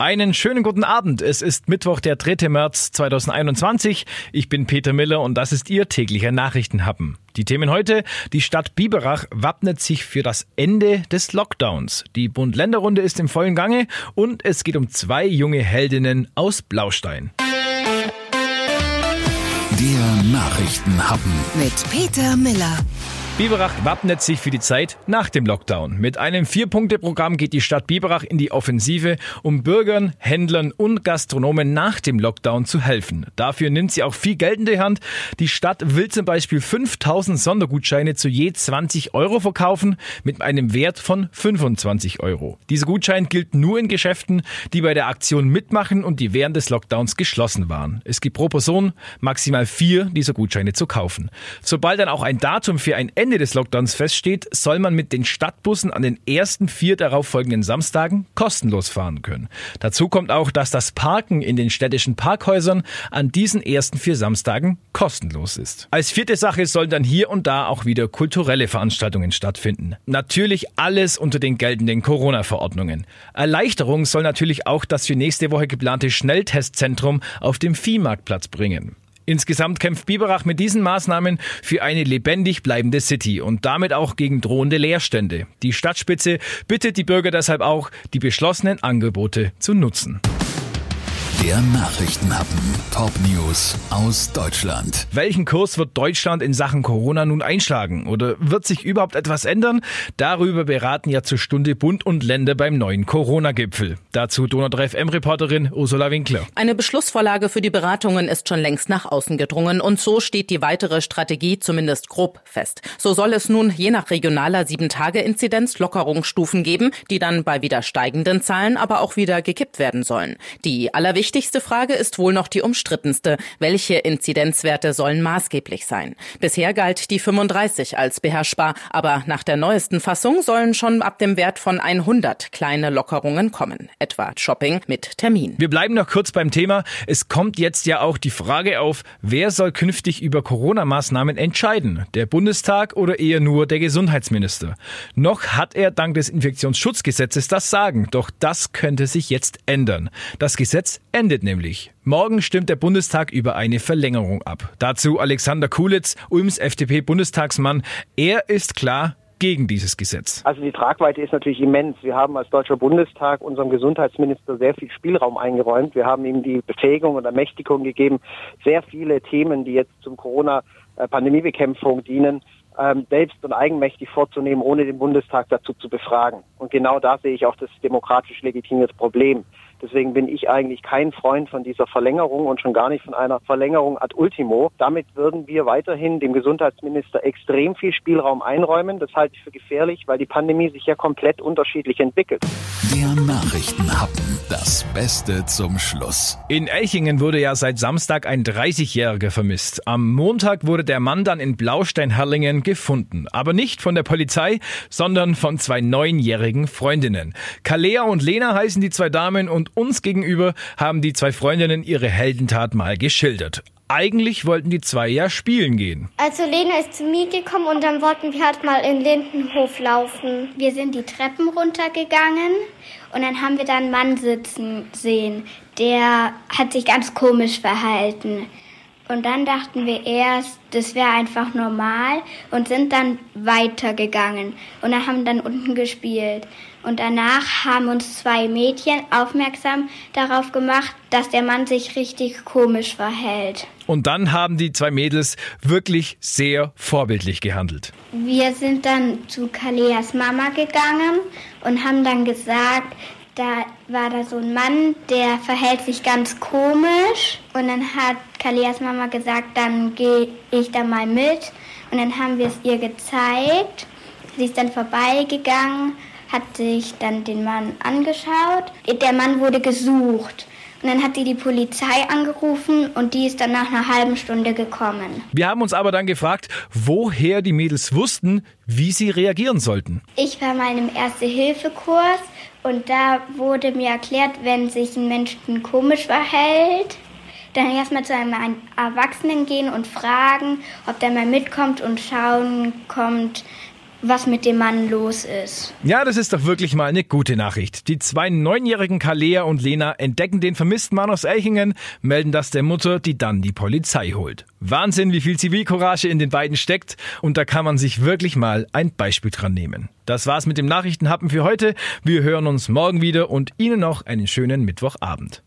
Einen schönen guten Abend. Es ist Mittwoch, der 3. März 2021. Ich bin Peter Miller und das ist Ihr täglicher Nachrichtenhappen. Die Themen heute. Die Stadt Biberach wappnet sich für das Ende des Lockdowns. Die Bund-Länder-Runde ist im vollen Gange und es geht um zwei junge Heldinnen aus Blaustein. Der Nachrichtenhappen mit Peter Miller. Biberach wappnet sich für die Zeit nach dem Lockdown. Mit einem Vier-Punkte-Programm geht die Stadt Biberach in die Offensive, um Bürgern, Händlern und Gastronomen nach dem Lockdown zu helfen. Dafür nimmt sie auch viel Geld in die Hand. Die Stadt will zum Beispiel 5000 Sondergutscheine zu je 20 Euro verkaufen mit einem Wert von 25 Euro. Dieser Gutschein gilt nur in Geschäften, die bei der Aktion mitmachen und die während des Lockdowns geschlossen waren. Es gibt pro Person maximal vier dieser Gutscheine zu kaufen. Sobald dann auch ein Datum für ein Ende Ende des Lockdowns feststeht, soll man mit den Stadtbussen an den ersten vier darauffolgenden Samstagen kostenlos fahren können. Dazu kommt auch, dass das Parken in den städtischen Parkhäusern an diesen ersten vier Samstagen kostenlos ist. Als vierte Sache sollen dann hier und da auch wieder kulturelle Veranstaltungen stattfinden. Natürlich alles unter den geltenden Corona-Verordnungen. Erleichterung soll natürlich auch das für nächste Woche geplante Schnelltestzentrum auf dem Viehmarktplatz bringen. Insgesamt kämpft Biberach mit diesen Maßnahmen für eine lebendig bleibende City und damit auch gegen drohende Leerstände. Die Stadtspitze bittet die Bürger deshalb auch, die beschlossenen Angebote zu nutzen. Der Nachrichtenhappen. Top News aus Deutschland. Welchen Kurs wird Deutschland in Sachen Corona nun einschlagen? Oder wird sich überhaupt etwas ändern? Darüber beraten ja zur Stunde Bund und Länder beim neuen Corona-Gipfel. Dazu Donau 3 FM-Reporterin Ursula Winkler. Eine Beschlussvorlage für die Beratungen ist schon längst nach außen gedrungen und so steht die weitere Strategie zumindest grob fest. So soll es nun je nach regionaler 7-Tage-Inzidenz Lockerungsstufen geben, die dann bei wieder steigenden Zahlen aber auch wieder gekippt werden sollen. Die allerwichtigste wichtigste Frage ist wohl noch die umstrittenste. Welche Inzidenzwerte sollen maßgeblich sein? Bisher galt die 35 als beherrschbar, aber nach der neuesten Fassung sollen schon ab dem Wert von 100 kleine Lockerungen kommen, etwa Shopping mit Termin. Wir bleiben noch kurz beim Thema. Es kommt jetzt ja auch die Frage auf, wer soll künftig über Corona-Maßnahmen entscheiden? Der Bundestag oder eher nur der Gesundheitsminister? Noch hat er dank des Infektionsschutzgesetzes das Sagen, doch das könnte sich jetzt ändern. Das Gesetz endet nämlich. Morgen stimmt der Bundestag über eine Verlängerung ab. Dazu Alexander Kulitz, Ulms FDP-Bundestagsmann. Er ist klar, gegen dieses Gesetz? Also die Tragweite ist natürlich immens. Wir haben als Deutscher Bundestag unserem Gesundheitsminister sehr viel Spielraum eingeräumt. Wir haben ihm die Befähigung und Ermächtigung gegeben, sehr viele Themen, die jetzt zum Corona-Pandemiebekämpfung dienen, ähm, selbst und eigenmächtig vorzunehmen, ohne den Bundestag dazu zu befragen. Und genau da sehe ich auch das demokratisch legitimierte Problem. Deswegen bin ich eigentlich kein Freund von dieser Verlängerung und schon gar nicht von einer Verlängerung ad ultimo. Damit würden wir weiterhin dem Gesundheitsminister extrem viel Spielraum einräumen. Das halte ich für gefährlich, weil die Pandemie sich ja komplett unterschiedlich entwickelt. Der Nachrichtenhappen. Das Beste zum Schluss. In Elchingen wurde ja seit Samstag ein 30-Jähriger vermisst. Am Montag wurde der Mann dann in Blaustein-Herrlingen gefunden. Aber nicht von der Polizei, sondern von zwei neunjährigen Freundinnen. Kalea und Lena heißen die zwei Damen und uns gegenüber haben die zwei Freundinnen ihre Heldentat mal geschildert. Eigentlich wollten die zwei ja spielen gehen. Also Lena ist zu mir gekommen und dann wollten wir halt mal in Lindenhof laufen. Wir sind die Treppen runtergegangen und dann haben wir da einen Mann sitzen sehen. Der hat sich ganz komisch verhalten. Und dann dachten wir erst, das wäre einfach normal und sind dann weitergegangen und dann haben dann unten gespielt. Und danach haben uns zwei Mädchen aufmerksam darauf gemacht, dass der Mann sich richtig komisch verhält. Und dann haben die zwei Mädels wirklich sehr vorbildlich gehandelt. Wir sind dann zu Kaleas Mama gegangen und haben dann gesagt, da war da so ein Mann, der verhält sich ganz komisch. Und dann hat Kalias Mama gesagt, dann gehe ich da mal mit. Und dann haben wir es ihr gezeigt. Sie ist dann vorbeigegangen, hat sich dann den Mann angeschaut. Der Mann wurde gesucht. Und dann hat sie die Polizei angerufen und die ist dann nach einer halben Stunde gekommen. Wir haben uns aber dann gefragt, woher die Mädels wussten, wie sie reagieren sollten. Ich war mal im Erste-Hilfe-Kurs und da wurde mir erklärt, wenn sich ein Mensch komisch verhält, dann erstmal zu einem Erwachsenen gehen und fragen, ob der mal mitkommt und schauen kommt, was mit dem Mann los ist. Ja, das ist doch wirklich mal eine gute Nachricht. Die zwei neunjährigen Kalea und Lena entdecken den vermissten Mann aus Elchingen, melden das der Mutter, die dann die Polizei holt. Wahnsinn, wie viel Zivilcourage in den beiden steckt und da kann man sich wirklich mal ein Beispiel dran nehmen. Das war's mit dem Nachrichtenhappen für heute. Wir hören uns morgen wieder und Ihnen noch einen schönen Mittwochabend.